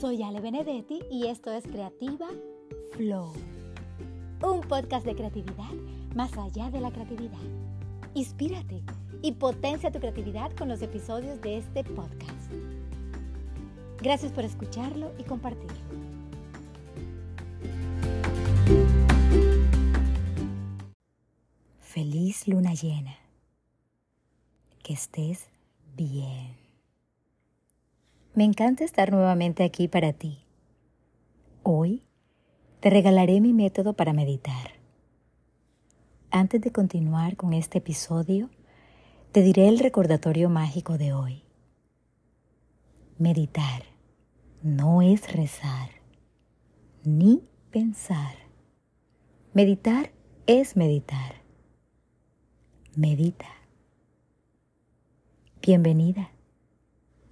Soy Ale Benedetti y esto es Creativa Flow, un podcast de creatividad más allá de la creatividad. Inspírate y potencia tu creatividad con los episodios de este podcast. Gracias por escucharlo y compartirlo. Feliz luna llena. Que estés bien. Me encanta estar nuevamente aquí para ti. Hoy te regalaré mi método para meditar. Antes de continuar con este episodio, te diré el recordatorio mágico de hoy. Meditar no es rezar ni pensar. Meditar es meditar. Medita. Bienvenida,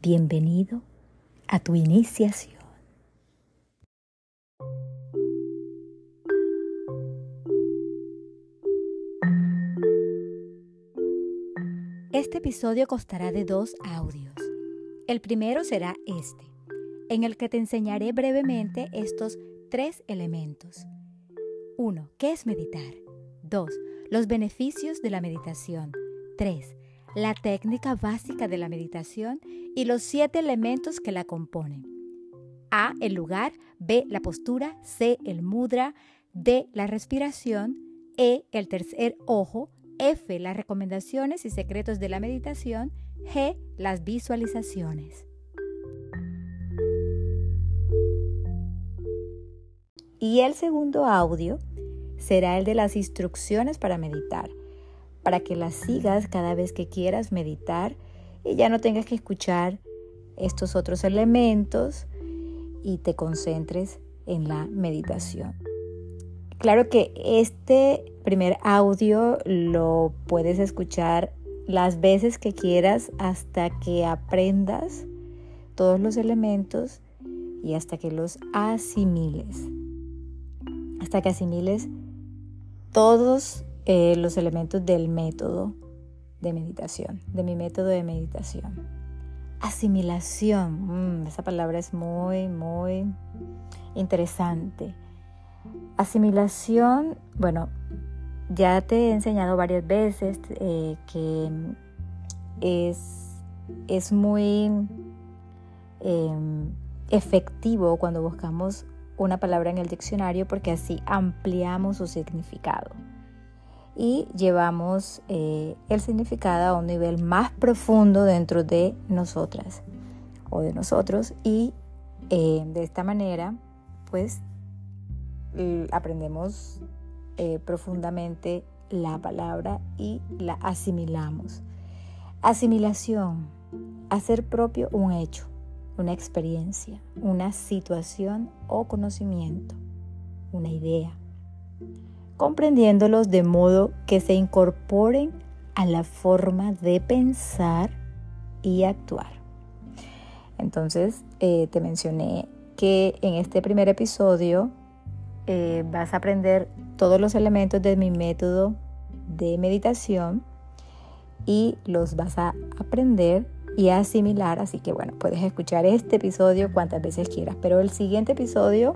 bienvenido a tu iniciación. Este episodio constará de dos audios. El primero será este, en el que te enseñaré brevemente estos tres elementos. 1. ¿Qué es meditar? 2. Los beneficios de la meditación. 3 la técnica básica de la meditación y los siete elementos que la componen. A, el lugar, B, la postura, C, el mudra, D, la respiración, E, el tercer ojo, F, las recomendaciones y secretos de la meditación, G, las visualizaciones. Y el segundo audio será el de las instrucciones para meditar para que las sigas cada vez que quieras meditar y ya no tengas que escuchar estos otros elementos y te concentres en la meditación. Claro que este primer audio lo puedes escuchar las veces que quieras hasta que aprendas todos los elementos y hasta que los asimiles. Hasta que asimiles todos eh, los elementos del método de meditación, de mi método de meditación. Asimilación, mm, esa palabra es muy, muy interesante. Asimilación, bueno, ya te he enseñado varias veces eh, que es, es muy em, efectivo cuando buscamos una palabra en el diccionario porque así ampliamos su significado y llevamos eh, el significado a un nivel más profundo dentro de nosotras o de nosotros y eh, de esta manera pues aprendemos eh, profundamente la palabra y la asimilamos. Asimilación, hacer propio un hecho, una experiencia, una situación o conocimiento, una idea comprendiéndolos de modo que se incorporen a la forma de pensar y actuar. Entonces, eh, te mencioné que en este primer episodio eh, vas a aprender todos los elementos de mi método de meditación y los vas a aprender y a asimilar. Así que bueno, puedes escuchar este episodio cuantas veces quieras, pero el siguiente episodio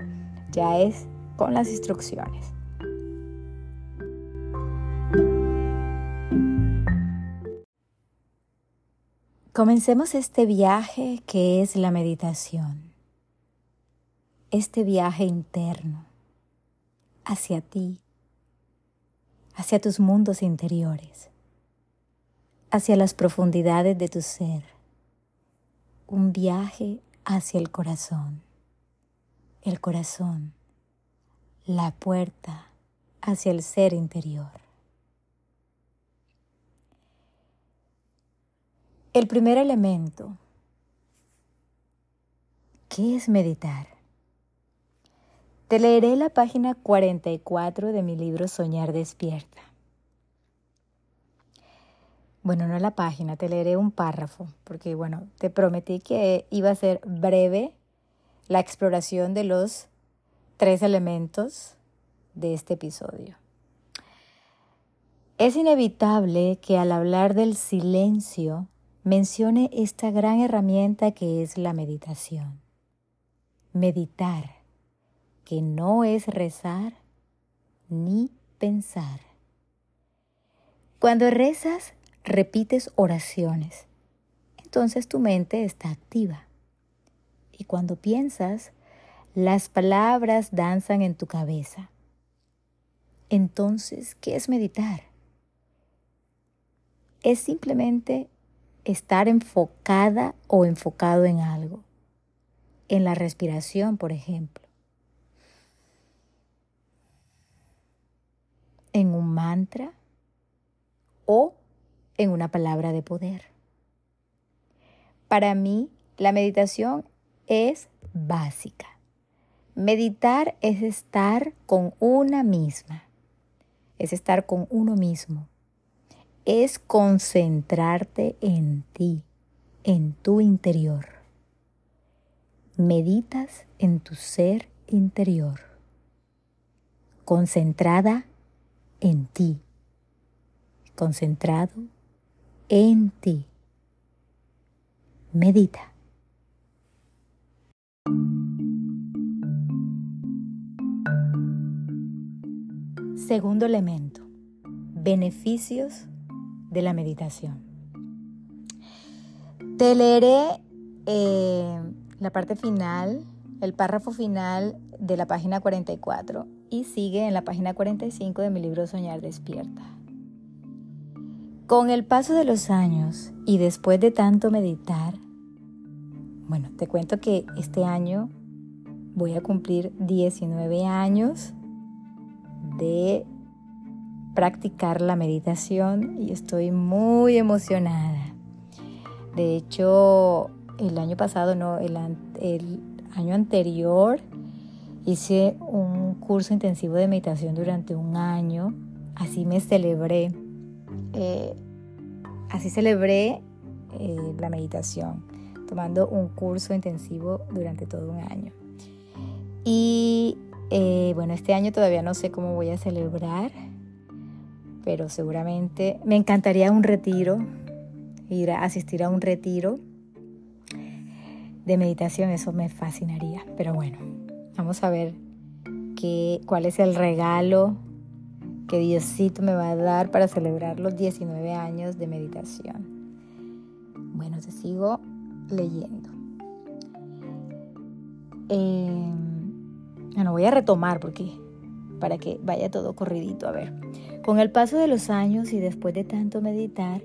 ya es con las instrucciones. Comencemos este viaje que es la meditación, este viaje interno hacia ti, hacia tus mundos interiores, hacia las profundidades de tu ser, un viaje hacia el corazón, el corazón, la puerta hacia el ser interior. El primer elemento, ¿qué es meditar? Te leeré la página 44 de mi libro Soñar despierta. Bueno, no la página, te leeré un párrafo, porque bueno, te prometí que iba a ser breve la exploración de los tres elementos de este episodio. Es inevitable que al hablar del silencio mencione esta gran herramienta que es la meditación. meditar, que no es rezar ni pensar. Cuando rezas, repites oraciones. Entonces tu mente está activa. Y cuando piensas, las palabras danzan en tu cabeza. Entonces, ¿qué es meditar? Es simplemente estar enfocada o enfocado en algo. En la respiración, por ejemplo. En un mantra o en una palabra de poder. Para mí, la meditación es básica. Meditar es estar con una misma, es estar con uno mismo, es concentrarte en ti, en tu interior. Meditas en tu ser interior, concentrada en ti, concentrado en ti. Medita. Segundo elemento, beneficios de la meditación. Te leeré eh, la parte final, el párrafo final de la página 44 y sigue en la página 45 de mi libro Soñar despierta. Con el paso de los años y después de tanto meditar, bueno, te cuento que este año voy a cumplir 19 años de practicar la meditación y estoy muy emocionada. De hecho, el año pasado, no, el, año anterior, hice un curso intensivo de meditación durante un año. Así me celebré. Eh, así celebré eh, la meditación, tomando un curso intensivo durante todo un año. Y eh, bueno, este año todavía no sé cómo voy a celebrar, pero seguramente me encantaría un retiro, ir a asistir a un retiro de meditación, eso me fascinaría. Pero bueno, vamos a ver qué, cuál es el regalo que Diosito me va a dar para celebrar los 19 años de meditación. Bueno, te sigo leyendo. Eh, bueno, voy a retomar porque para que vaya todo corridito. A ver, con el paso de los años y después de tanto meditar,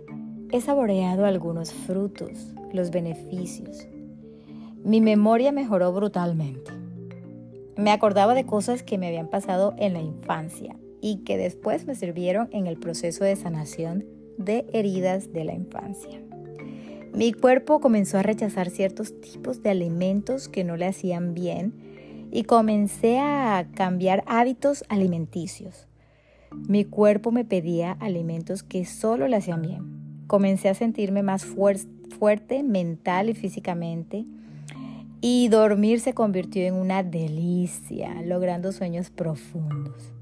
he saboreado algunos frutos, los beneficios. Mi memoria mejoró brutalmente. Me acordaba de cosas que me habían pasado en la infancia y que después me sirvieron en el proceso de sanación de heridas de la infancia. Mi cuerpo comenzó a rechazar ciertos tipos de alimentos que no le hacían bien y comencé a cambiar hábitos alimenticios. Mi cuerpo me pedía alimentos que solo le hacían bien. Comencé a sentirme más fuerte mental y físicamente y dormir se convirtió en una delicia, logrando sueños profundos.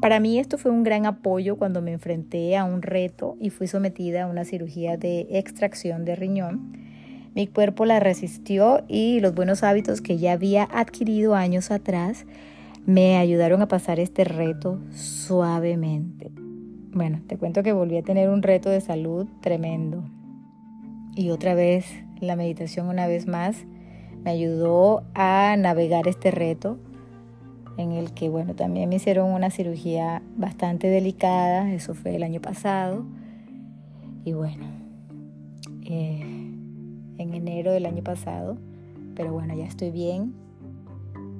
Para mí esto fue un gran apoyo cuando me enfrenté a un reto y fui sometida a una cirugía de extracción de riñón mi cuerpo la resistió y los buenos hábitos que ya había adquirido años atrás me ayudaron a pasar este reto suavemente. Bueno, te cuento que volví a tener un reto de salud tremendo. Y otra vez, la meditación una vez más me ayudó a navegar este reto en el que, bueno, también me hicieron una cirugía bastante delicada, eso fue el año pasado. Y bueno, eh, en enero del año pasado, pero bueno, ya estoy bien.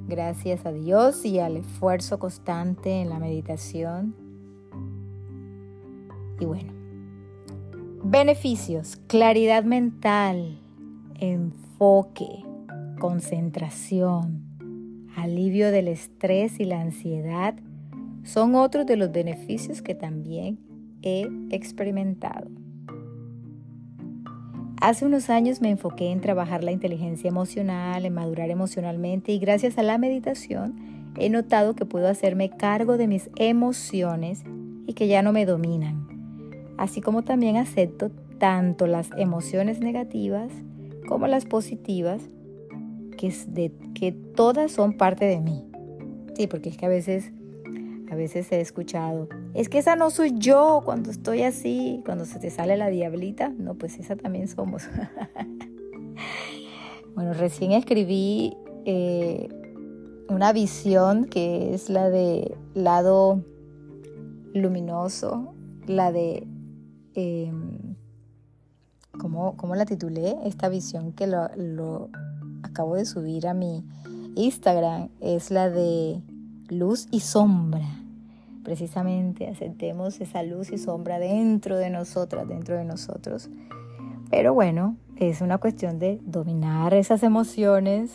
Gracias a Dios y al esfuerzo constante en la meditación. Y bueno, beneficios, claridad mental, enfoque, concentración, alivio del estrés y la ansiedad son otros de los beneficios que también he experimentado. Hace unos años me enfoqué en trabajar la inteligencia emocional, en madurar emocionalmente y gracias a la meditación he notado que puedo hacerme cargo de mis emociones y que ya no me dominan. Así como también acepto tanto las emociones negativas como las positivas que, todas son parte de mí. Sí, porque es que a veces, a veces he escuchado, es que esa no soy yo cuando estoy así, cuando se te sale la diablita. No, pues esa también somos. bueno, recién escribí eh, una visión que es la de lado luminoso, la de... Em, ¿cómo, la titulé? Esta visión que lo acabo de subir a mi Instagram es la de luz y sombra. Precisamente aceptemos esa luz y sombra dentro de nosotras, dentro de nosotros. Pero bueno, es una cuestión de dominar esas emociones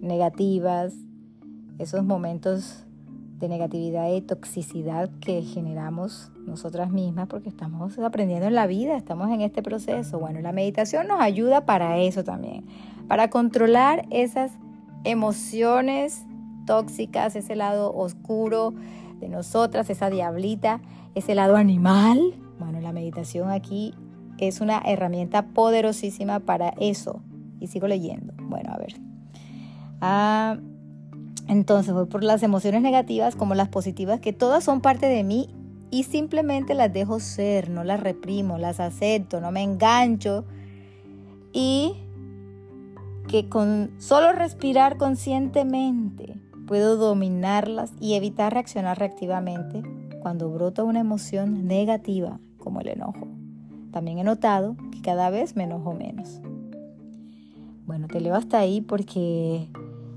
negativas, esos momentos de negatividad y toxicidad que generamos nosotras mismas porque estamos aprendiendo en la vida, estamos en este proceso. Bueno, la meditación nos ayuda para eso también, para controlar esas emociones tóxicas, ese lado oscuro de nosotras, esa diablita, ese lado animal. Bueno, la meditación aquí es una herramienta poderosísima para eso. Y sigo leyendo. Bueno, a ver. Ah, entonces voy por las emociones negativas como las positivas, que todas son parte de mí y simplemente las dejo ser, no las reprimo, las acepto, no me engancho. Y que con solo respirar conscientemente puedo dominarlas y evitar reaccionar reactivamente cuando brota una emoción negativa como el enojo. También he notado que cada vez me enojo menos. Bueno, te leo hasta ahí porque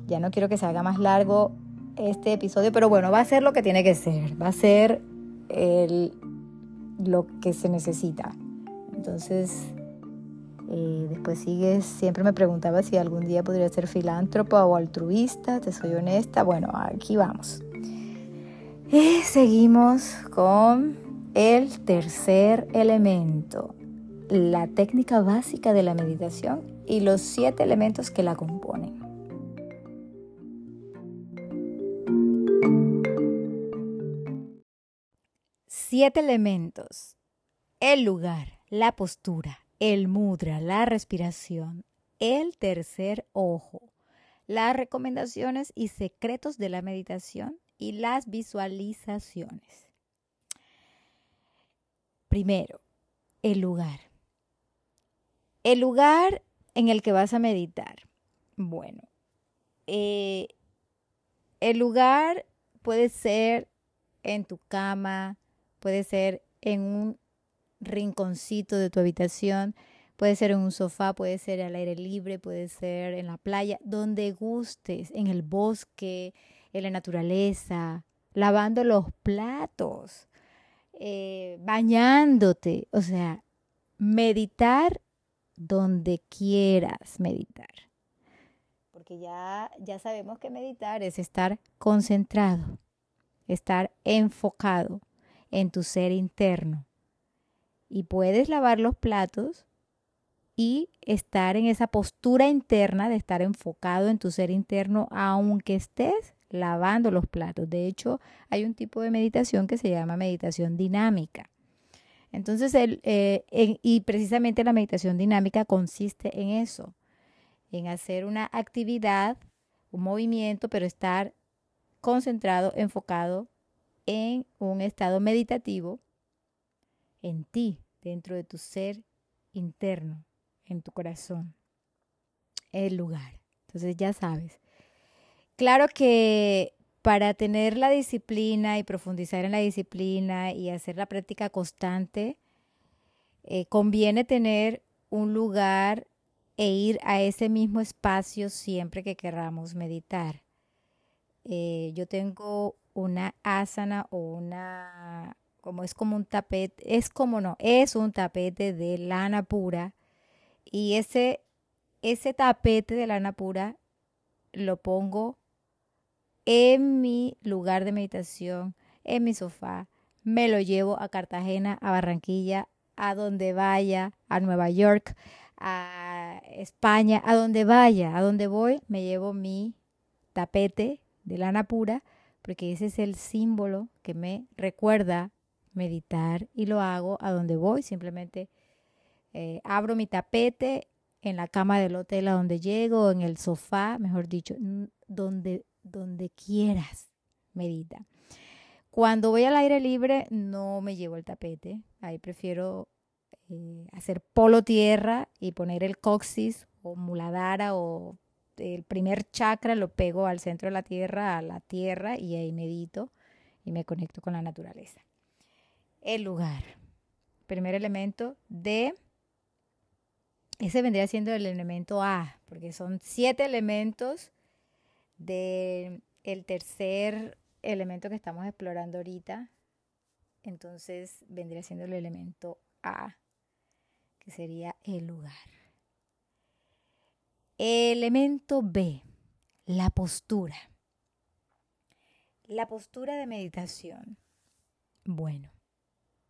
ya no quiero que se haga más largo este episodio, pero bueno, va a ser lo que tiene que ser, va a ser lo que se necesita. Entonces, después sigues, siempre me preguntaba si algún día podría ser filántropa o altruista, te soy honesta. Bueno, aquí vamos. Y seguimos con el tercer elemento, la técnica básica de la meditación y los siete elementos que la componen. Siete elementos. El lugar, la postura, el mudra, la respiración, el tercer ojo, las recomendaciones y secretos de la meditación y las visualizaciones. Primero, el lugar. El lugar en el que vas a meditar. Bueno, eh, el lugar puede ser en tu cama, puede ser en un rinconcito de tu habitación, puede ser en un sofá, puede ser al aire libre, puede ser en la playa, donde gustes, en el bosque, en la naturaleza, lavando los platos, eh, bañándote, o sea, meditar donde quieras meditar. Porque ya, ya sabemos que meditar es estar concentrado, estar enfocado en tu ser interno. Y puedes lavar los platos y estar en esa postura interna de estar enfocado en tu ser interno aunque estés lavando los platos. De hecho, hay un tipo de meditación que se llama meditación dinámica. Entonces, el, eh, y precisamente la meditación dinámica consiste en eso, en hacer una actividad, un movimiento, pero estar concentrado, enfocado en un estado meditativo en ti, dentro de tu ser interno, en tu corazón, el lugar. Entonces ya sabes. Claro que para tener la disciplina y profundizar en la disciplina y hacer la práctica constante, eh, conviene tener un lugar e ir a ese mismo espacio siempre que queramos meditar. Eh, yo tengo una asana o una, como es como un tapete, es como no, es un tapete de lana pura. Y ese, ese tapete de lana pura lo pongo en mi lugar de meditación, en mi sofá, me lo llevo a Cartagena, a Barranquilla, a donde vaya, a Nueva York, a España, a donde vaya, a donde voy, me llevo mi tapete de lana pura porque ese es el símbolo que me recuerda meditar y lo hago a donde voy. Simplemente eh, abro mi tapete, en la cama del hotel a donde llego, en el sofá, mejor dicho, donde, donde quieras, medita. Cuando voy al aire libre no me llevo el tapete, ahí prefiero eh, hacer polo tierra y poner el coxis o muladara o el primer chakra lo pego al centro de la tierra, a la tierra y ahí medito y me conecto con la naturaleza. El lugar. Primer elemento de ese vendría siendo el elemento A, porque son siete elementos del el tercer elemento que estamos explorando ahorita. Entonces vendría siendo el elemento A, que sería el lugar. Elemento B, la postura. La postura de meditación. Bueno,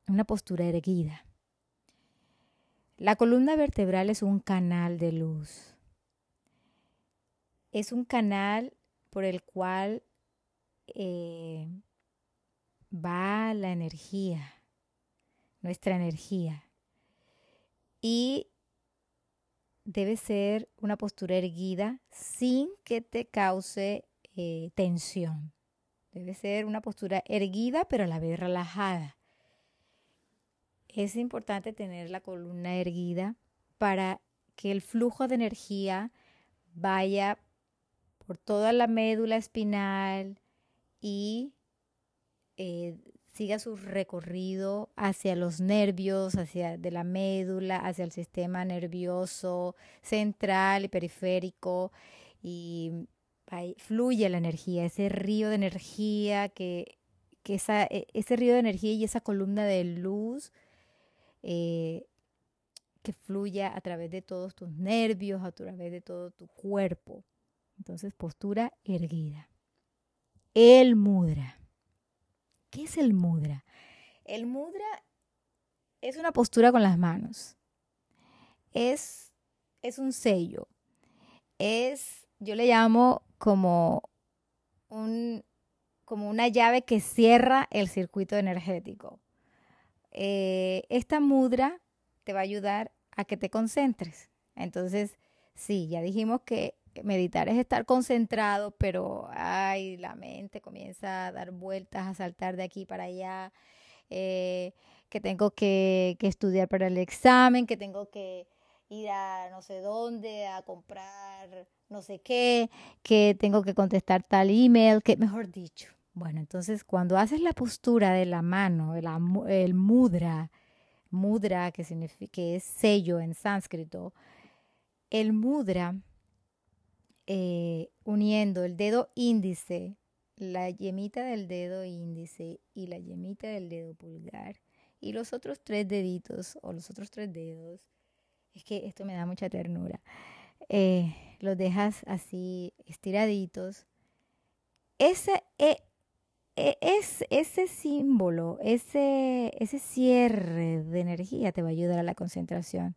una postura erguida la columna vertebral es un canal de luz. Es un canal por el cual eh, va la energía, nuestra energía. Y debe ser una postura erguida sin que te cause eh, tensión. Debe ser una postura erguida pero a la vez relajada es importante tener la columna erguida para que el flujo de energía vaya por toda la médula espinal y eh, siga su recorrido hacia los nervios, hacia de la médula, hacia el sistema nervioso central y periférico y fluye la energía, ese río de energía que, e, ese río de energía y esa columna de luz eh, que fluya a través de todos tus nervios, a través de todo tu cuerpo. Entonces, postura erguida. El mudra. ¿Qué es el mudra? El mudra es una postura con las manos. Es, es un sello. Es, yo le llamo como un, como una llave que cierra el circuito energético. Eh, esta mudra te va a ayudar a que te concentres. Entonces, sí, ya dijimos que meditar es estar concentrado, pero ay, la mente comienza a dar vueltas, a saltar de aquí para allá, eh, que tengo que, que, estudiar para el examen, que tengo que ir a no sé dónde a comprar no sé qué, que tengo que contestar tal email, que mejor dicho, bueno, entonces cuando haces la postura de la mano, el, mudra, mudra que, significa, que es sello en sánscrito, el mudra eh, uniendo el dedo índice, la yemita del dedo índice y la yemita del dedo pulgar y los otros tres deditos o los otros tres dedos, es que esto me da mucha ternura, eh, los dejas así estiraditos. Ese, eh, es ese símbolo, ese, ese cierre de energía te va a ayudar a la concentración.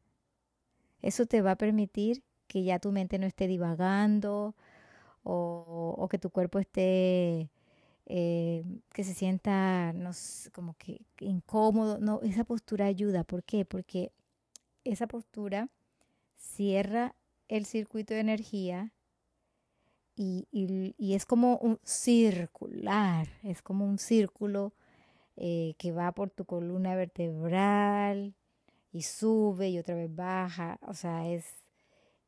Eso te va a permitir que ya tu mente no esté divagando o, que tu cuerpo esté, eh, que se sienta no, como que incómodo. No, esa postura ayuda. ¿Por qué? Porque esa postura cierra el circuito de energía y, es como un circular, es como un círculo eh, que va por tu columna vertebral y sube y otra vez baja, o sea, es,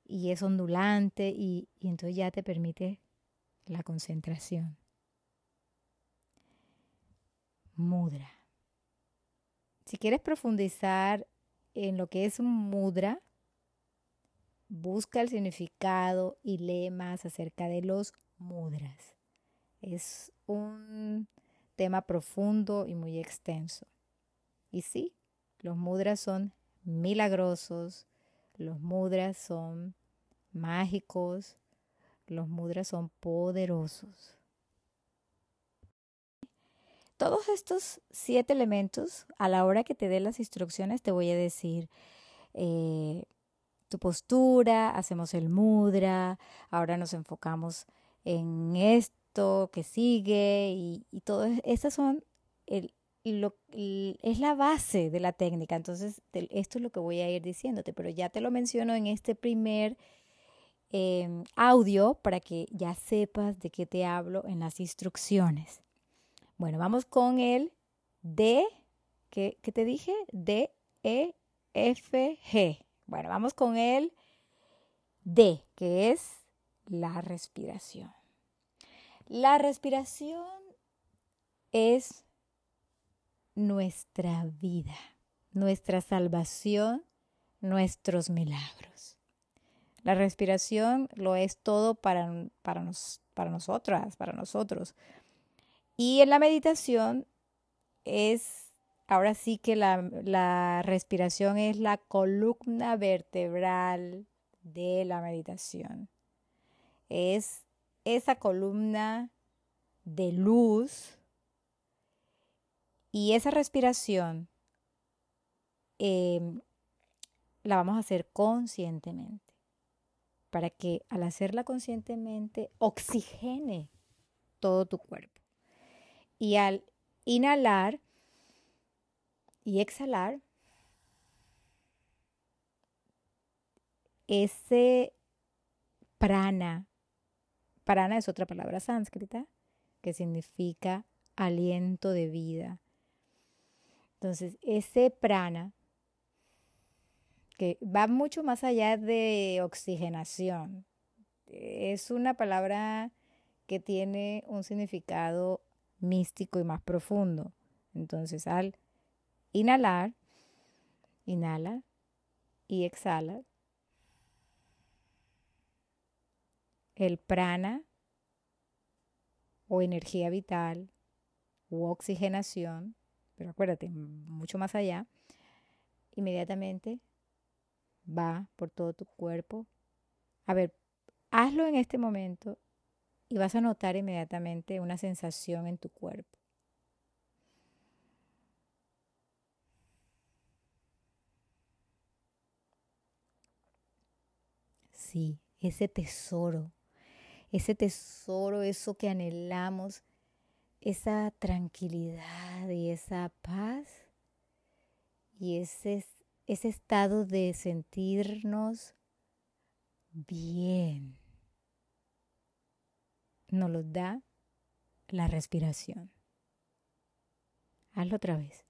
y es ondulante y, y entonces ya te permite la concentración. Mudra. Si quieres profundizar en lo que es un mudra, Busca el significado y lee más acerca de los mudras. Es un tema profundo y muy extenso. Y sí, los mudras son milagrosos, los mudras son mágicos, los mudras son poderosos. Todos estos siete elementos, a la hora que te dé las instrucciones, te voy a decir eh, tu postura, hacemos el mudra, ahora nos enfocamos en esto que sigue y, y todo esas son lo, es la base de la técnica. Entonces, esto es lo que voy a ir diciéndote, pero ya te lo menciono en este primer em, audio para que ya sepas de qué te hablo en las instrucciones. Bueno, vamos con el D, ¿qué, qué te dije? D, E, F, G. Bueno, vamos con el D, que es la respiración. La respiración es nuestra vida, nuestra salvación, nuestros milagros. La respiración lo es todo para, para, para nosotras, para nosotros. Y en la meditación es, ahora sí que la, la respiración es la columna vertebral de la meditación. Es esa columna de luz y esa respiración em, la vamos a hacer conscientemente, para que al hacerla conscientemente oxigene todo tu cuerpo. Y al inhalar y exhalar, ese prana, prana es otra palabra sánscrita que significa aliento de vida, entonces, ese prana, que va mucho más allá de oxigenación, es una palabra que tiene un significado místico y más profundo. Entonces, al inhalar, inhala y exhala. El prana o energía vital u oxigenación pero acuérdate, mucho más allá, inmediatamente va por todo tu cuerpo. A ver, hazlo en este momento y vas a notar inmediatamente una sensación en tu cuerpo. Ese tesoro, ese tesoro, eso que anhelamos esa tranquilidad y esa paz y ese, ese estado de sentirnos bien nos lo da la respiración. Hazlo otra vez.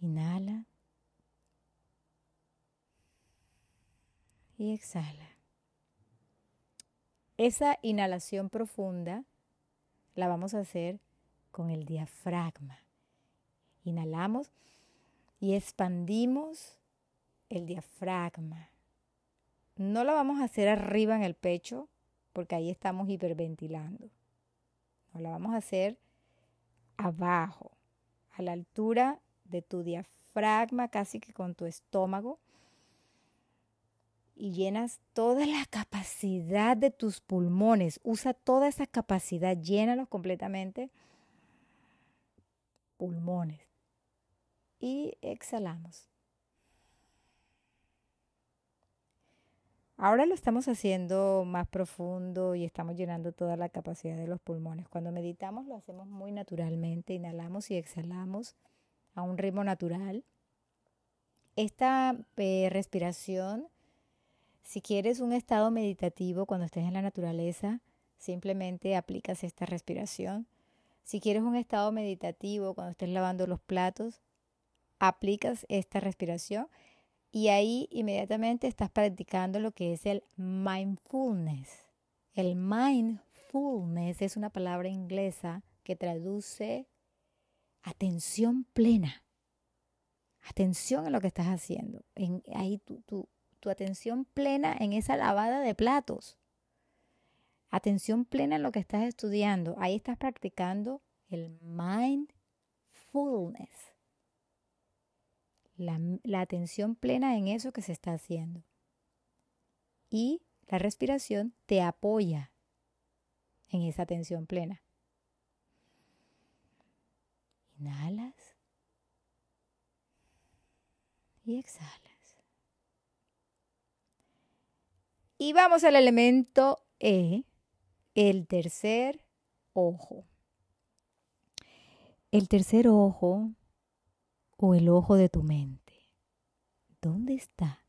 Inhala. Y exhala. Esa inhalación profunda la vamos a hacer con el diafragma. Inhalamos y expandimos el diafragma. No la vamos a hacer arriba en el pecho porque ahí estamos hiperventilando. No la vamos a hacer abajo, a la altura de tu diafragma, casi que con tu estómago y llenas toda la capacidad de tus pulmones. Usa toda esa capacidad, llénalos completamente. Pulmones. Y exhalamos. Ahora lo estamos haciendo más profundo y estamos llenando toda la capacidad de los pulmones. Cuando meditamos lo hacemos muy naturalmente, inhalamos y exhalamos a un ritmo natural. Esta eh, respiración si quieres un estado meditativo cuando estés en la naturaleza, simplemente aplicas esta respiración. Si quieres un estado meditativo cuando estés lavando los platos, aplicas esta respiración y ahí inmediatamente estás practicando lo que es el mindfulness. El mindfulness es una palabra inglesa que traduce atención plena. Atención a lo que estás haciendo. En, ahí tú, tú tu atención plena en esa lavada de platos. Atención plena en lo que estás estudiando. Ahí estás practicando el mindfulness. La, la atención plena en eso que se está haciendo. Y la respiración te apoya en esa atención plena. Inhalas y exhalas. Y vamos al elemento E, el tercer ojo. El tercer ojo o el ojo de tu mente. ¿Dónde está?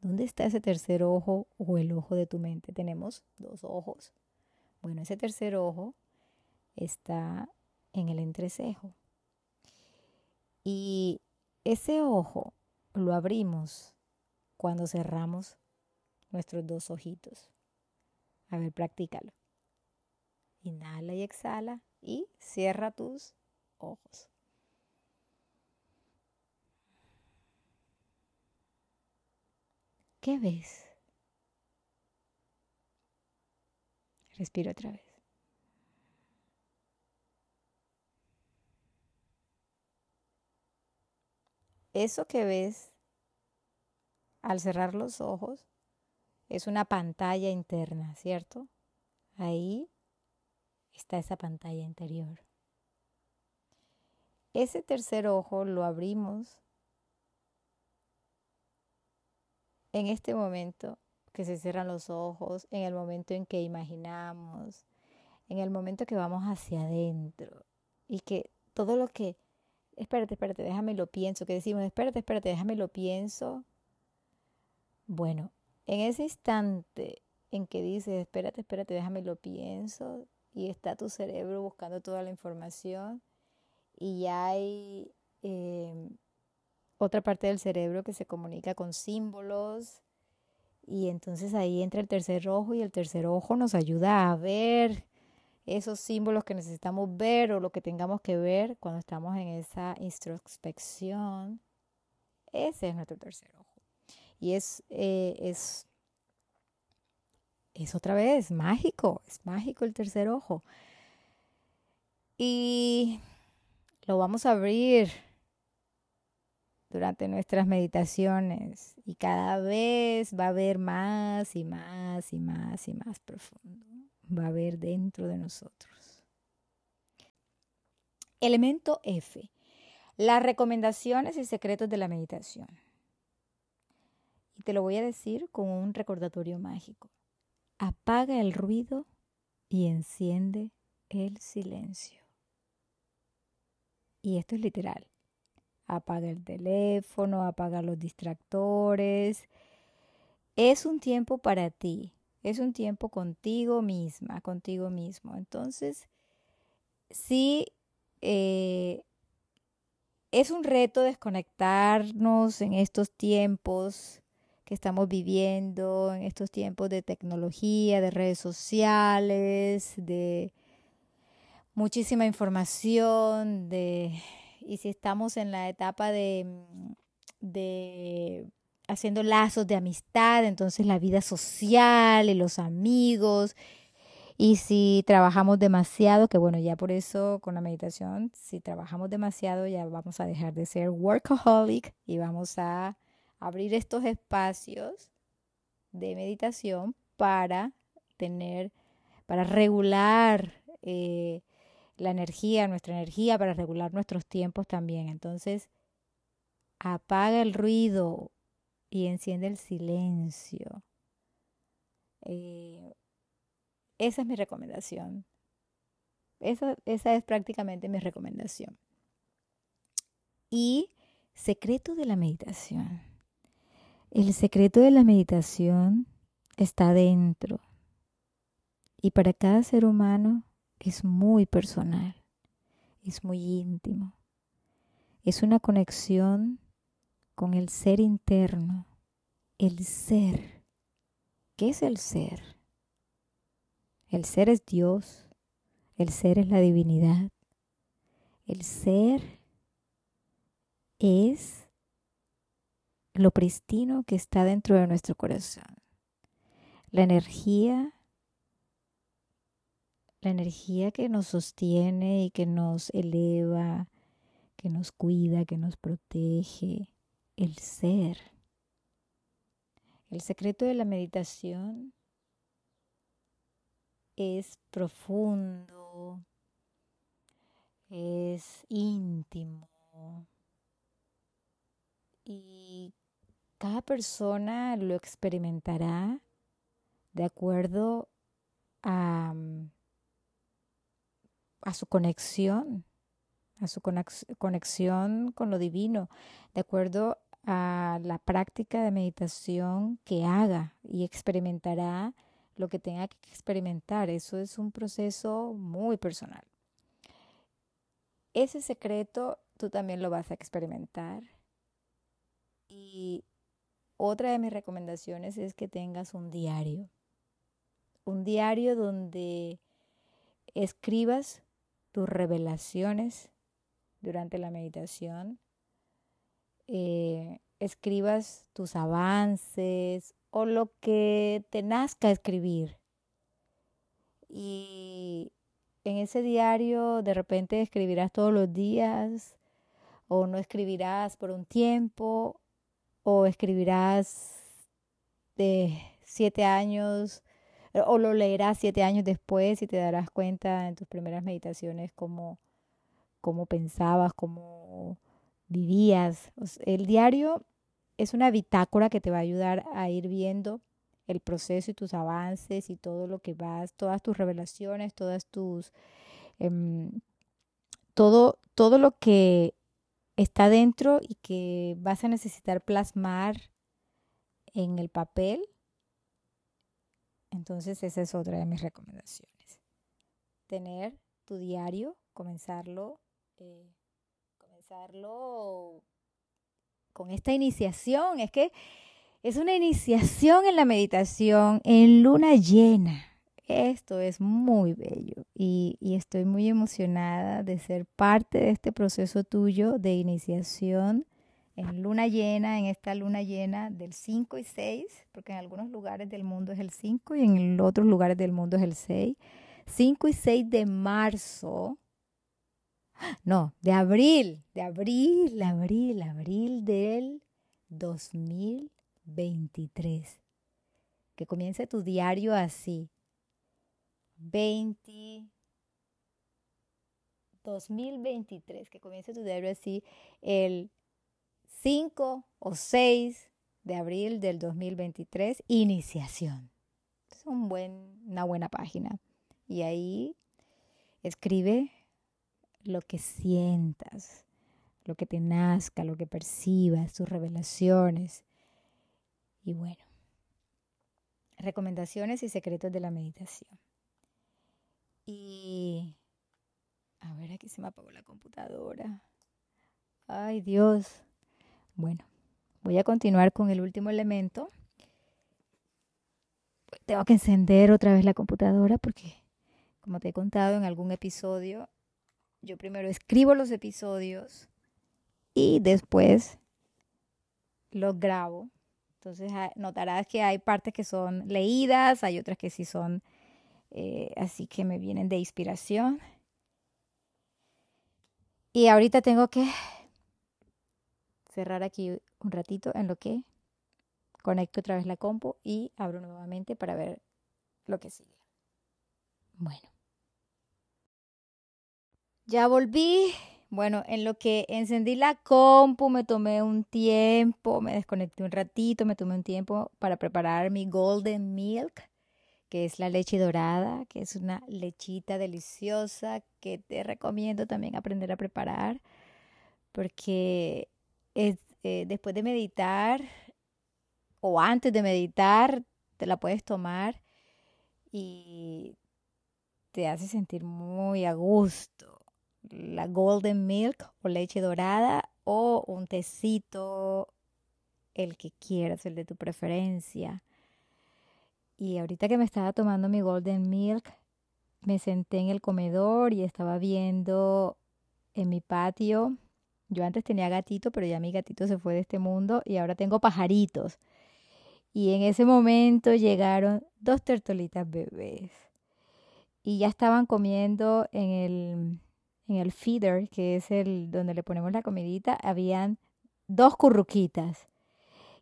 ¿Dónde está ese tercer ojo o el ojo de tu mente? Tenemos dos ojos. Bueno, ese tercer ojo está en el entrecejo. Y ese ojo lo abrimos cuando cerramos nuestros dos ojitos. A ver, practícalo. Inhala y exhala y cierra tus ojos. ¿Qué ves? Respira otra vez. Eso que ves al cerrar los ojos es una pantalla interna, ¿cierto? Ahí está esa pantalla interior. Ese tercer ojo lo abrimos en este momento que se cierran los ojos, en el momento en que imaginamos, en el momento que vamos hacia adentro y que todo lo que, espérate, espérate, déjame lo pienso, que decimos, espérate, espérate, déjame lo pienso. Bueno, en ese instante en que dices, espérate, espérate, déjame lo pienso, y está tu cerebro buscando toda la información, y ya hay em, otra parte del cerebro que se comunica con símbolos y entonces ahí entra el tercer ojo y el tercer ojo nos ayuda a ver esos símbolos que necesitamos ver o lo que tengamos que ver cuando estamos en esa introspección. Ese es nuestro tercer ojo. Y es, eh, es, es otra vez mágico, es mágico el tercer ojo. Y lo vamos a abrir durante nuestras meditaciones y cada vez va a haber más y más y más y más profundo. Va a haber dentro de nosotros. Elemento F. Las recomendaciones y secretos de la meditación. Te lo voy a decir con un recordatorio mágico. Apaga el ruido y enciende el silencio. Y esto es literal apaga el teléfono, apaga los distractores. Es un tiempo para ti, es un tiempo contigo misma, contigo mismo. Entonces, sí, eh, es un reto desconectarnos en estos tiempos que estamos viviendo, en estos tiempos de tecnología, de redes sociales, de muchísima información, de y si estamos en la etapa de, de haciendo lazos de amistad, entonces la vida social y los amigos. Y si trabajamos demasiado, que bueno, ya por eso con la meditación, si trabajamos demasiado ya vamos a dejar de ser workaholic y vamos a abrir estos espacios de meditación para tener, para regular eh, la energía, nuestra energía para regular nuestros tiempos también. Entonces, apaga el ruido y enciende el silencio. Eh, esa es mi recomendación. Esa, esa es prácticamente mi recomendación. Y secreto de la meditación. El secreto de la meditación está dentro. Y para cada ser humano es muy personal, es muy íntimo. Es una conexión con el ser interno, el ser. ¿Qué es el ser? El ser es Dios, el ser es la divinidad, el ser es lo pristino que está dentro de nuestro corazón, la energía la energía que nos sostiene y que nos eleva, que nos cuida, que nos protege, el ser. El secreto de la meditación es profundo, es íntimo y cada persona lo experimentará de acuerdo a a su conexión a su conexión con lo divino, de acuerdo a la práctica de meditación que haga y experimentará lo que tenga que experimentar. Eso es un proceso muy personal. Ese secreto tú también lo vas a experimentar. Y otra de mis recomendaciones es que tengas un diario. Un diario donde escribas tus revelaciones durante la meditación, eh, escribas tus avances o lo que te nazca escribir. Y en ese diario de repente escribirás todos los días o no escribirás por un tiempo o escribirás de siete años o lo leerás siete años después y te darás cuenta en tus primeras meditaciones cómo, cómo pensabas, cómo vivías. El diario es una bitácora que te va a ayudar a ir viendo el proceso y tus avances y todo lo que vas, todas tus revelaciones, todas tus, em, todo, todo lo que está dentro y que vas a necesitar plasmar en el papel. Entonces esa es otra de mis recomendaciones. Tener tu diario, comenzarlo, eh, comenzarlo con esta iniciación. Es que es una iniciación en la meditación en luna llena. Esto es muy bello y, estoy muy emocionada de ser parte de este proceso tuyo de iniciación en luna llena, en esta luna llena del 5 y 6, porque en algunos lugares del mundo es el 5 y en otros lugares del mundo es el 6. 5 y 6 de marzo, no, de abril, de abril, abril, abril del 2000. 23. Que comience tu diario así. 20. 2023, que comience tu diario así el 5 o 6 de abril del 2023, iniciación. Es un buen, una buena página. Y ahí escribe lo que sientas, lo que te nazca, lo que percibas, tus revelaciones, y bueno, recomendaciones y secretos de la meditación. Y a ver, aquí se me apagó la computadora. Ay, Dios. Bueno, voy a continuar con el último elemento. Tengo que encender otra vez la computadora porque, como te he contado en algún episodio, yo primero escribo los episodios y después los grabo entonces ah, notarás que hay partes que son leídas, hay otras que sí son eh, así que me vienen de inspiración. Y ahorita tengo que cerrar aquí un ratito en lo que conecto otra vez la compu y abro nuevamente para ver lo que sigue. Bueno. Ya volví. Bueno, en lo que encendí la compu, me tomé un tiempo, me desconecté un ratito, me tomé un tiempo para preparar mi golden milk, que es la leche dorada, que es una lechita deliciosa que te recomiendo también aprender a preparar, porque es, eh, después de meditar o antes de meditar, te la puedes tomar y te hace sentir muy a gusto la golden milk o leche dorada o un tecito, el que quieras, el de tu preferencia. Y ahorita que me estaba tomando mi golden milk, me senté en el comedor y estaba viendo en mi patio. Yo antes tenía gatito, pero ya mi gatito se fue de este mundo y ahora tengo pajaritos. Y en ese momento llegaron dos tortolitas bebés. Y ya estaban comiendo en el en el feeder, que es el donde le ponemos la comidita, habían dos curruquitas.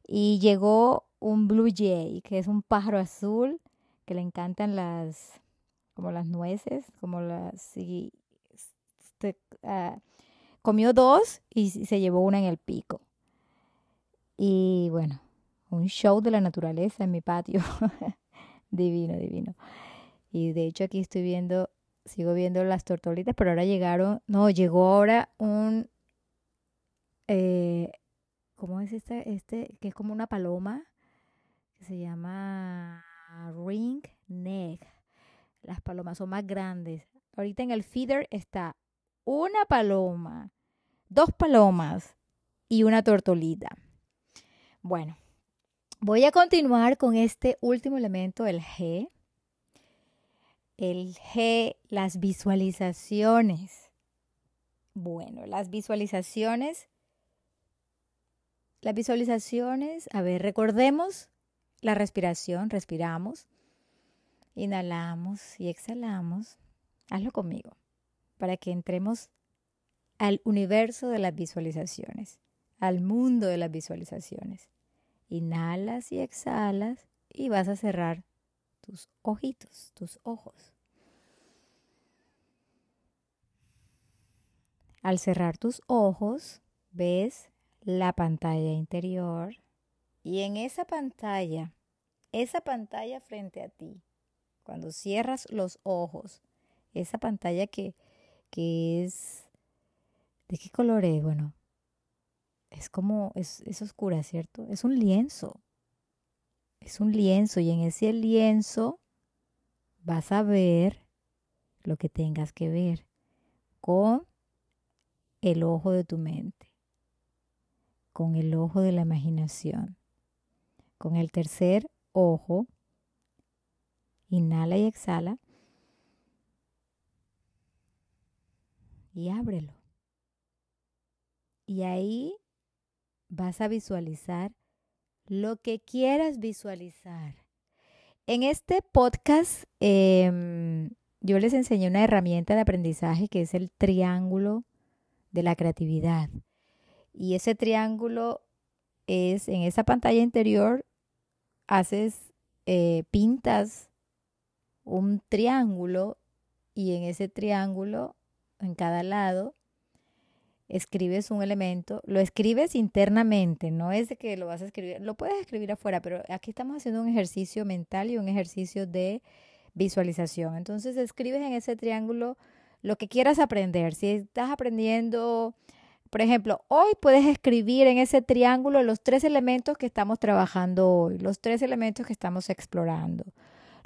Y llegó un blue jay, que es un pájaro azul que le encantan las como las nueces, como las este, ah, comió dos y se llevó una en el pico. Y bueno, un show de la naturaleza en mi patio. divino, divino. Y de hecho aquí estoy viendo sigo viendo las tortolitas, pero ahora llegaron, no, llegó ahora un, eh, ¿cómo es este? Este, que es como una paloma, se llama ring neck. Las palomas son más grandes. Ahorita en el feeder está una paloma, dos palomas y una tortolita. Bueno, voy a continuar con este último elemento, el G. El G, las visualizaciones. Bueno, las visualizaciones. Las visualizaciones, a ver, recordemos la respiración, respiramos, inhalamos y exhalamos. Hazlo conmigo para que entremos al universo de las visualizaciones, al mundo de las visualizaciones. Inhalas y exhalas y vas a cerrar tus ojitos, tus ojos. Al cerrar tus ojos, ves la pantalla interior y en esa pantalla, esa pantalla frente a ti, cuando cierras los ojos, esa pantalla que, que es... ¿De qué color es? Bueno, es como, es, es oscura, ¿cierto? Es un lienzo es un lienzo y en ese lienzo vas a ver lo que tengas que ver con el ojo de tu mente, con el ojo de la imaginación, con el tercer ojo. Inhala y exhala. Y ábrelo. Y ahí vas a visualizar lo que quieras visualizar. En este podcast em, yo les enseñé una herramienta de aprendizaje que es el triángulo de la creatividad. Y ese triángulo es en esa pantalla interior, haces, eh, pintas un triángulo y en ese triángulo, en cada lado, escribes un elemento, lo escribes internamente, no es de que lo vas a escribir, lo puedes escribir afuera, pero aquí estamos haciendo un ejercicio mental y un ejercicio de visualización. Entonces escribes en ese triángulo lo que quieras aprender. Si estás aprendiendo, por ejemplo, hoy puedes escribir en ese triángulo los tres elementos que estamos trabajando hoy, los tres elementos que estamos explorando.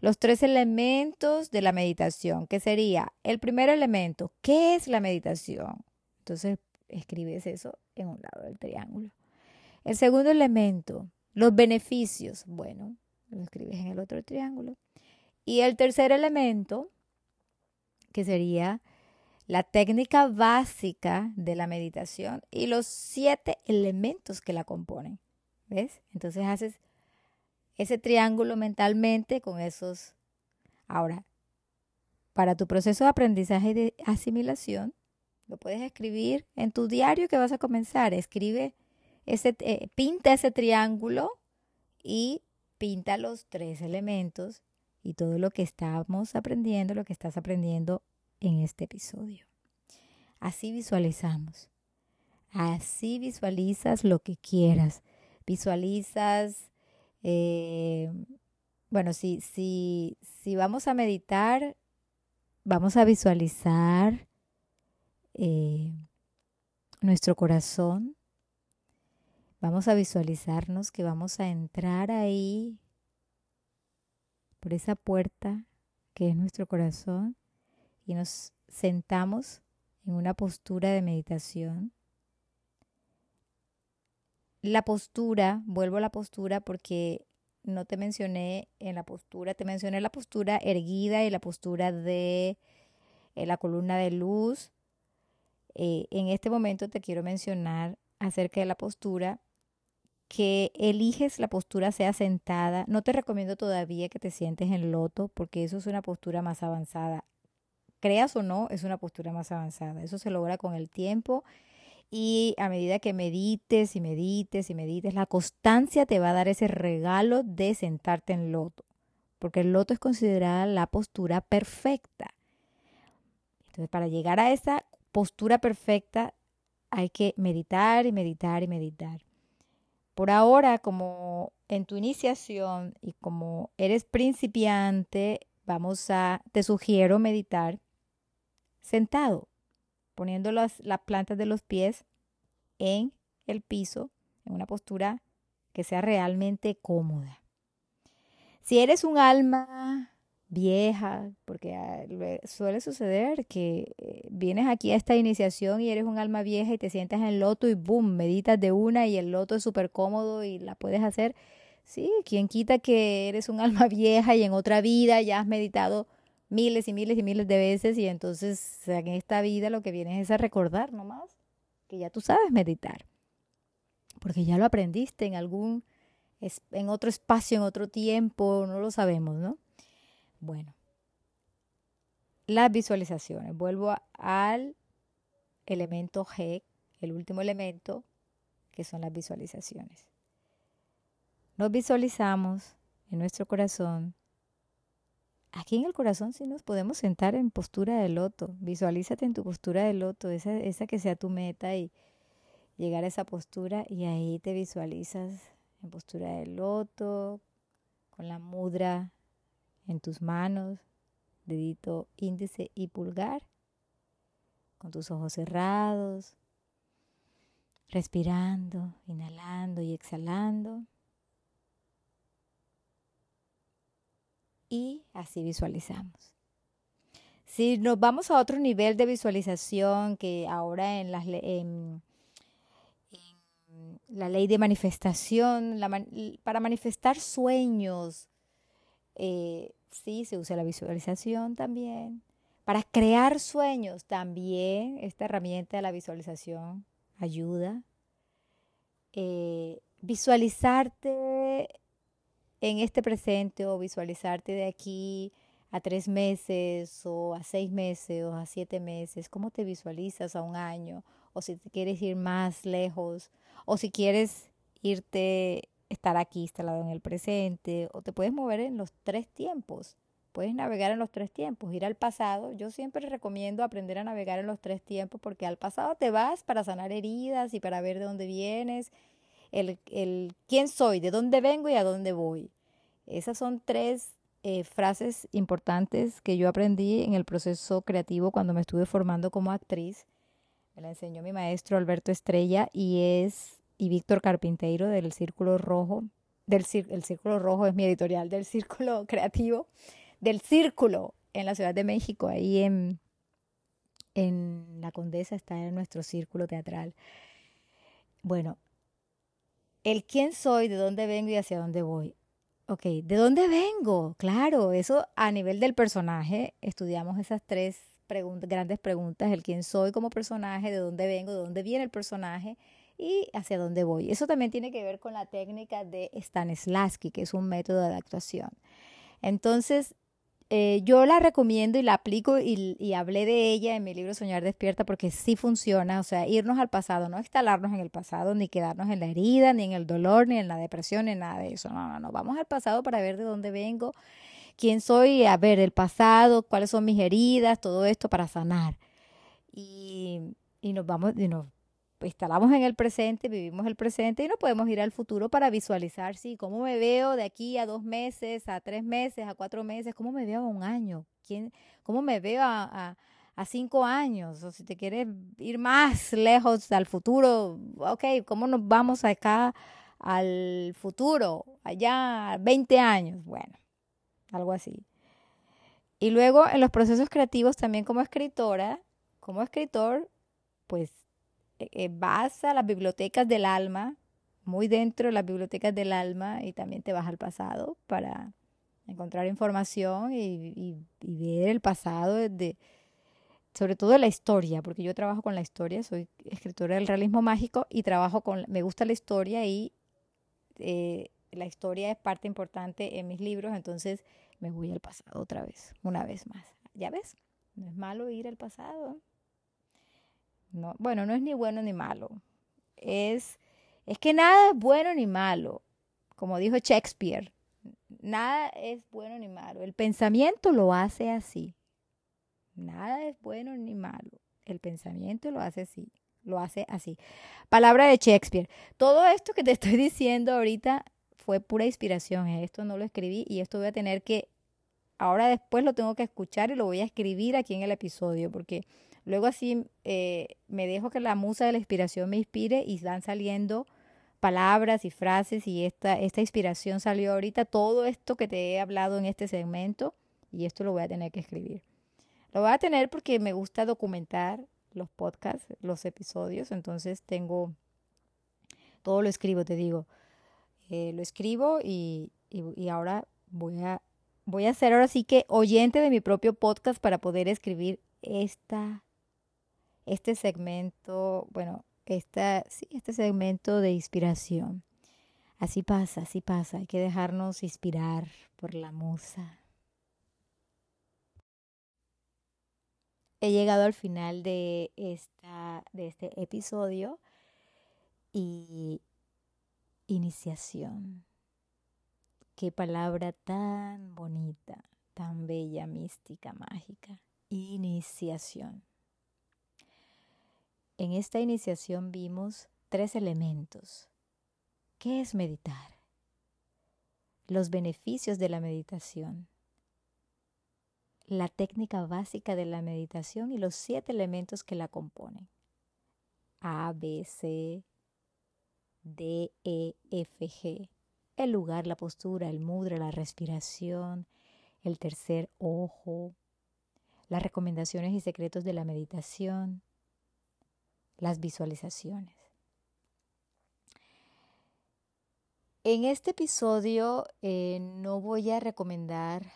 Los tres elementos de la meditación, que sería el primer elemento, ¿qué es la meditación? Entonces escribes eso en un lado del triángulo. El segundo elemento, los beneficios. Bueno, lo escribes en el otro triángulo. Y el tercer elemento, que sería la técnica básica de la meditación y los siete elementos que la componen. ¿Ves? Entonces haces ese triángulo mentalmente con esos. Ahora, para tu proceso de aprendizaje y de asimilación, lo puedes escribir en tu diario que vas a comenzar. Escribe ese, eh, pinta ese triángulo y pinta los tres elementos y todo lo que estamos aprendiendo, lo que estás aprendiendo en este episodio. Así visualizamos. Así visualizas lo que quieras. Visualizas, eh, bueno, si, si, si vamos a meditar, vamos a visualizar eh, nuestro corazón. Vamos a visualizarnos que vamos a entrar ahí por esa puerta que es nuestro corazón y nos sentamos en una postura de meditación. La postura, vuelvo a la postura porque no te mencioné en la postura, te mencioné la postura erguida y la postura de eh, la columna de luz eh, en este momento te quiero mencionar acerca de la postura, que eliges la postura sea sentada. No te recomiendo todavía que te sientes en loto porque eso es una postura más avanzada. Creas o no, es una postura más avanzada. Eso se logra con el tiempo y a medida que medites y medites y medites, la constancia te va a dar ese regalo de sentarte en loto, porque el loto es considerada la postura perfecta. Entonces, para llegar a esa postura perfecta, hay que meditar y meditar y meditar. Por ahora, como en tu iniciación y como eres principiante, vamos a, te sugiero meditar sentado, poniendo las, las plantas de los pies en el piso, en una postura que sea realmente cómoda. Si eres un alma vieja, porque ah, suele suceder que eh, vienes aquí a esta iniciación y eres un alma vieja y te sientas en el loto y boom, meditas de una y el loto es súper cómodo y la puedes hacer. Sí, quien quita que eres un alma vieja y en otra vida ya has meditado miles y miles y miles de veces y entonces en esta vida lo que vienes es a recordar nomás que ya tú sabes meditar. Porque ya lo aprendiste en algún, en otro espacio, en otro tiempo, no lo sabemos, ¿no? Bueno, las visualizaciones. Vuelvo al elemento G, el último elemento, que son las visualizaciones. Nos visualizamos en nuestro corazón. Aquí en el corazón sí nos podemos sentar en postura de loto. Visualízate en tu postura de loto, esa, esa que sea tu meta y llegar a esa postura y ahí te visualizas en postura de loto, con la mudra en tus manos, dedito índice y pulgar, con tus ojos cerrados, respirando, inhalando y exhalando. Y así visualizamos. Si nos vamos a otro nivel de visualización que ahora en, las, la ley de manifestación, para manifestar sueños, eh, sí, se usa la visualización también. Para crear sueños también, esta herramienta de la visualización ayuda. Eh, visualizarte en este presente o visualizarte de aquí a tres meses o a seis meses o a siete meses, cómo te visualizas a un año o si te quieres ir más lejos o si quieres irte estar aquí instalado en el presente o te puedes mover en los tres tiempos. Puedes navegar en los tres tiempos, ir al pasado. Yo siempre recomiendo aprender a navegar en los tres tiempos porque al pasado te vas para sanar heridas y para ver de dónde vienes, el, el quién soy, de dónde vengo y a dónde voy. Esas son tres eh, frases importantes que yo aprendí en el proceso creativo cuando me estuve formando como actriz. Me la enseñó mi maestro Alberto Estrella y es y Víctor Carpinteiro del Círculo Rojo. Del el Círculo Rojo es mi editorial del Círculo Creativo, del Círculo en la Ciudad de México, ahí en, en La Condesa está en nuestro círculo teatral. Bueno, el quién soy, de dónde vengo y hacia dónde voy. Ok, ¿de dónde vengo? Claro, eso a nivel del personaje, estudiamos esas tres grandes preguntas, el quién soy como personaje, de dónde vengo, de dónde viene el personaje y hacia dónde voy. Eso también tiene que ver con la técnica de Stanislavski, que es un método de adaptación. Entonces, eh, yo la recomiendo y la aplico y, hablé de ella en mi libro Soñar Despierta porque sí funciona, o sea, irnos al pasado, no instalarnos en el pasado, ni quedarnos en la herida, ni en el dolor, ni en la depresión, ni nada de eso. No, no, no, vamos al pasado para ver de dónde vengo, quién soy, a ver el pasado, cuáles son mis heridas, todo esto para sanar. Y, y nos vamos, y nos instalamos en el presente, vivimos el presente y no podemos ir al futuro para visualizar, sí, cómo me veo de aquí a dos meses, a tres meses, a cuatro meses, cómo me veo a un año, ¿Quién, cómo me veo a, a, cinco años, o si te quieres ir más lejos al futuro, ok, ¿cómo nos vamos acá al futuro, allá 20 años? Bueno, algo así. Y luego en los procesos creativos también como escritora, como escritor, pues eh, eh, vas a las bibliotecas del alma, muy dentro de las bibliotecas del alma, y también te vas al pasado para encontrar información y, ver el pasado de, sobre todo la historia, porque yo trabajo con la historia, soy escritora del realismo mágico y trabajo con, me gusta la historia y eh, la historia es parte importante en mis libros, entonces me voy al pasado otra vez, una vez más. ¿Ya ves? No es malo ir al pasado. No, bueno, no es ni bueno ni malo. Es, es que nada es bueno ni malo. Como dijo Shakespeare, nada es bueno ni malo. El pensamiento lo hace así. Nada es bueno ni malo. El pensamiento lo hace así. Lo hace así. Palabra de Shakespeare. Todo esto que te estoy diciendo ahorita fue pura inspiración. Esto no lo escribí y esto voy a tener que ahora después lo tengo que escuchar y lo voy a escribir aquí en el episodio, porque luego así eh, me dejo que la musa de la inspiración me inspire y van saliendo palabras y frases y esta, esta inspiración salió ahorita, todo esto que te he hablado en este segmento y esto lo voy a tener que escribir. Lo voy a tener porque me gusta documentar los podcasts, los episodios, entonces tengo, todo lo escribo, te digo, eh, lo escribo y, y, ahora voy a, voy a ser ahora sí que oyente de mi propio podcast para poder escribir esta, este segmento, bueno, esta, sí, este segmento de inspiración. Así pasa, así pasa, hay que dejarnos inspirar por la musa. he llegado al final de, esta, de este episodio y iniciación. Qué palabra tan bonita, tan bella, mística, mágica. Iniciación. En esta iniciación vimos tres elementos. ¿Qué es meditar? Los beneficios de la meditación la técnica básica de la meditación y los siete elementos que la componen. A, B, C, D, E, F, G. El lugar, la postura, el mudra, la respiración, el tercer ojo, las recomendaciones y secretos de la meditación, las visualizaciones. En este episodio eh, no voy a recomendar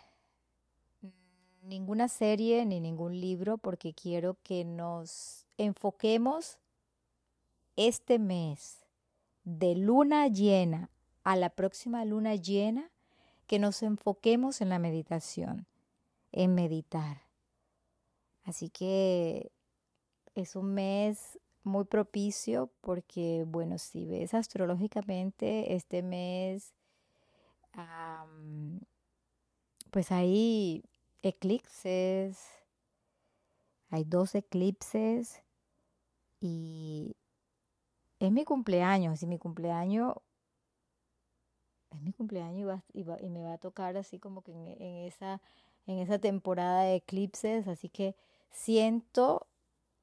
ninguna serie ni ningún libro porque quiero que nos enfoquemos este mes de luna llena a la próxima luna llena, que nos enfoquemos en la meditación, en meditar. Así que es un mes muy propicio porque, bueno, si ves astrológicamente, este mes, pues ahí eclipses, hay dos eclipses y es mi cumpleaños, y mi cumpleaños es mi cumpleaños y, y, me va a tocar así como que en, esa, en esa temporada de eclipses, así que siento,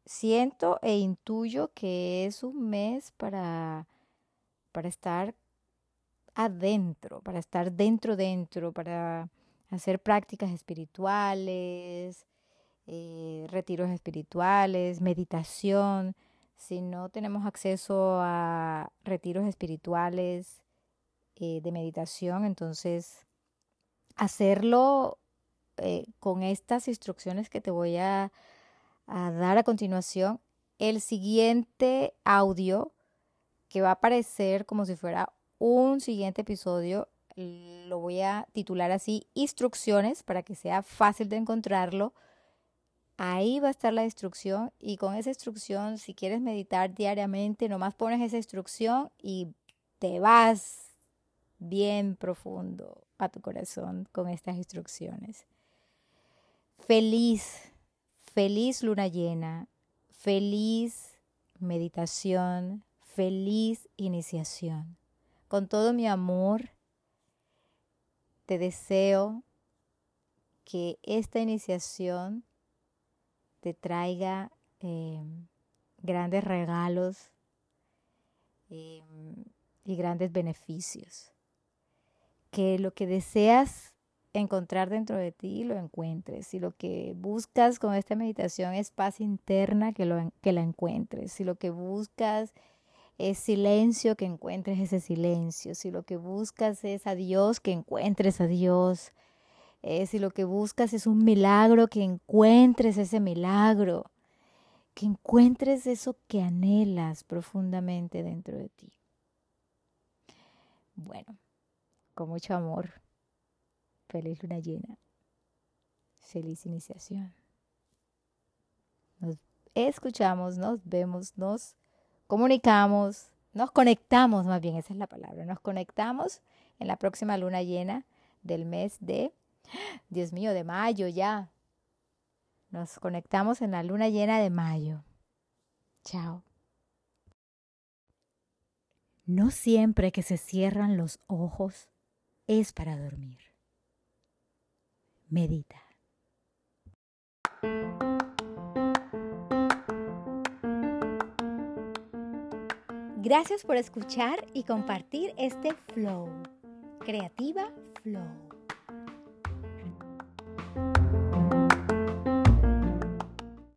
siento e intuyo que es un mes para, para estar adentro, para estar dentro, dentro, para hacer prácticas espirituales, eh, retiros espirituales, meditación. Si no tenemos acceso a retiros espirituales eh, de meditación, entonces hacerlo eh, con estas instrucciones que te voy a, a dar a continuación. El siguiente audio que va a aparecer como si fuera un siguiente episodio lo voy a titular así, instrucciones, para que sea fácil de encontrarlo. Ahí va a estar la instrucción y con esa instrucción, si quieres meditar diariamente, nomás pones esa instrucción y te vas bien profundo a tu corazón con estas instrucciones. Feliz, feliz luna llena, feliz meditación, feliz iniciación. Con todo mi amor te deseo que esta iniciación te traiga em, grandes regalos em, y grandes beneficios. Que lo que deseas encontrar dentro de ti lo encuentres. Si lo que buscas con esta meditación es paz interna, que, lo, que la encuentres. Si lo que buscas es silencio, que encuentres ese silencio. Si lo que buscas es a Dios, que encuentres a Dios. Eh, si lo que buscas es un milagro, que encuentres ese milagro. Que encuentres eso que anhelas profundamente dentro de ti. Bueno, con mucho amor. Feliz luna llena. Feliz iniciación. Nos escuchamos, nos vemos, nos comunicamos, nos conectamos, más bien esa es la palabra, nos conectamos en la próxima luna llena del mes de, Dios mío, de mayo ya. Nos conectamos en la luna llena de mayo. Chao. No siempre que se cierran los ojos es para dormir. Medita. Gracias por escuchar y compartir este flow. Creativa Flow.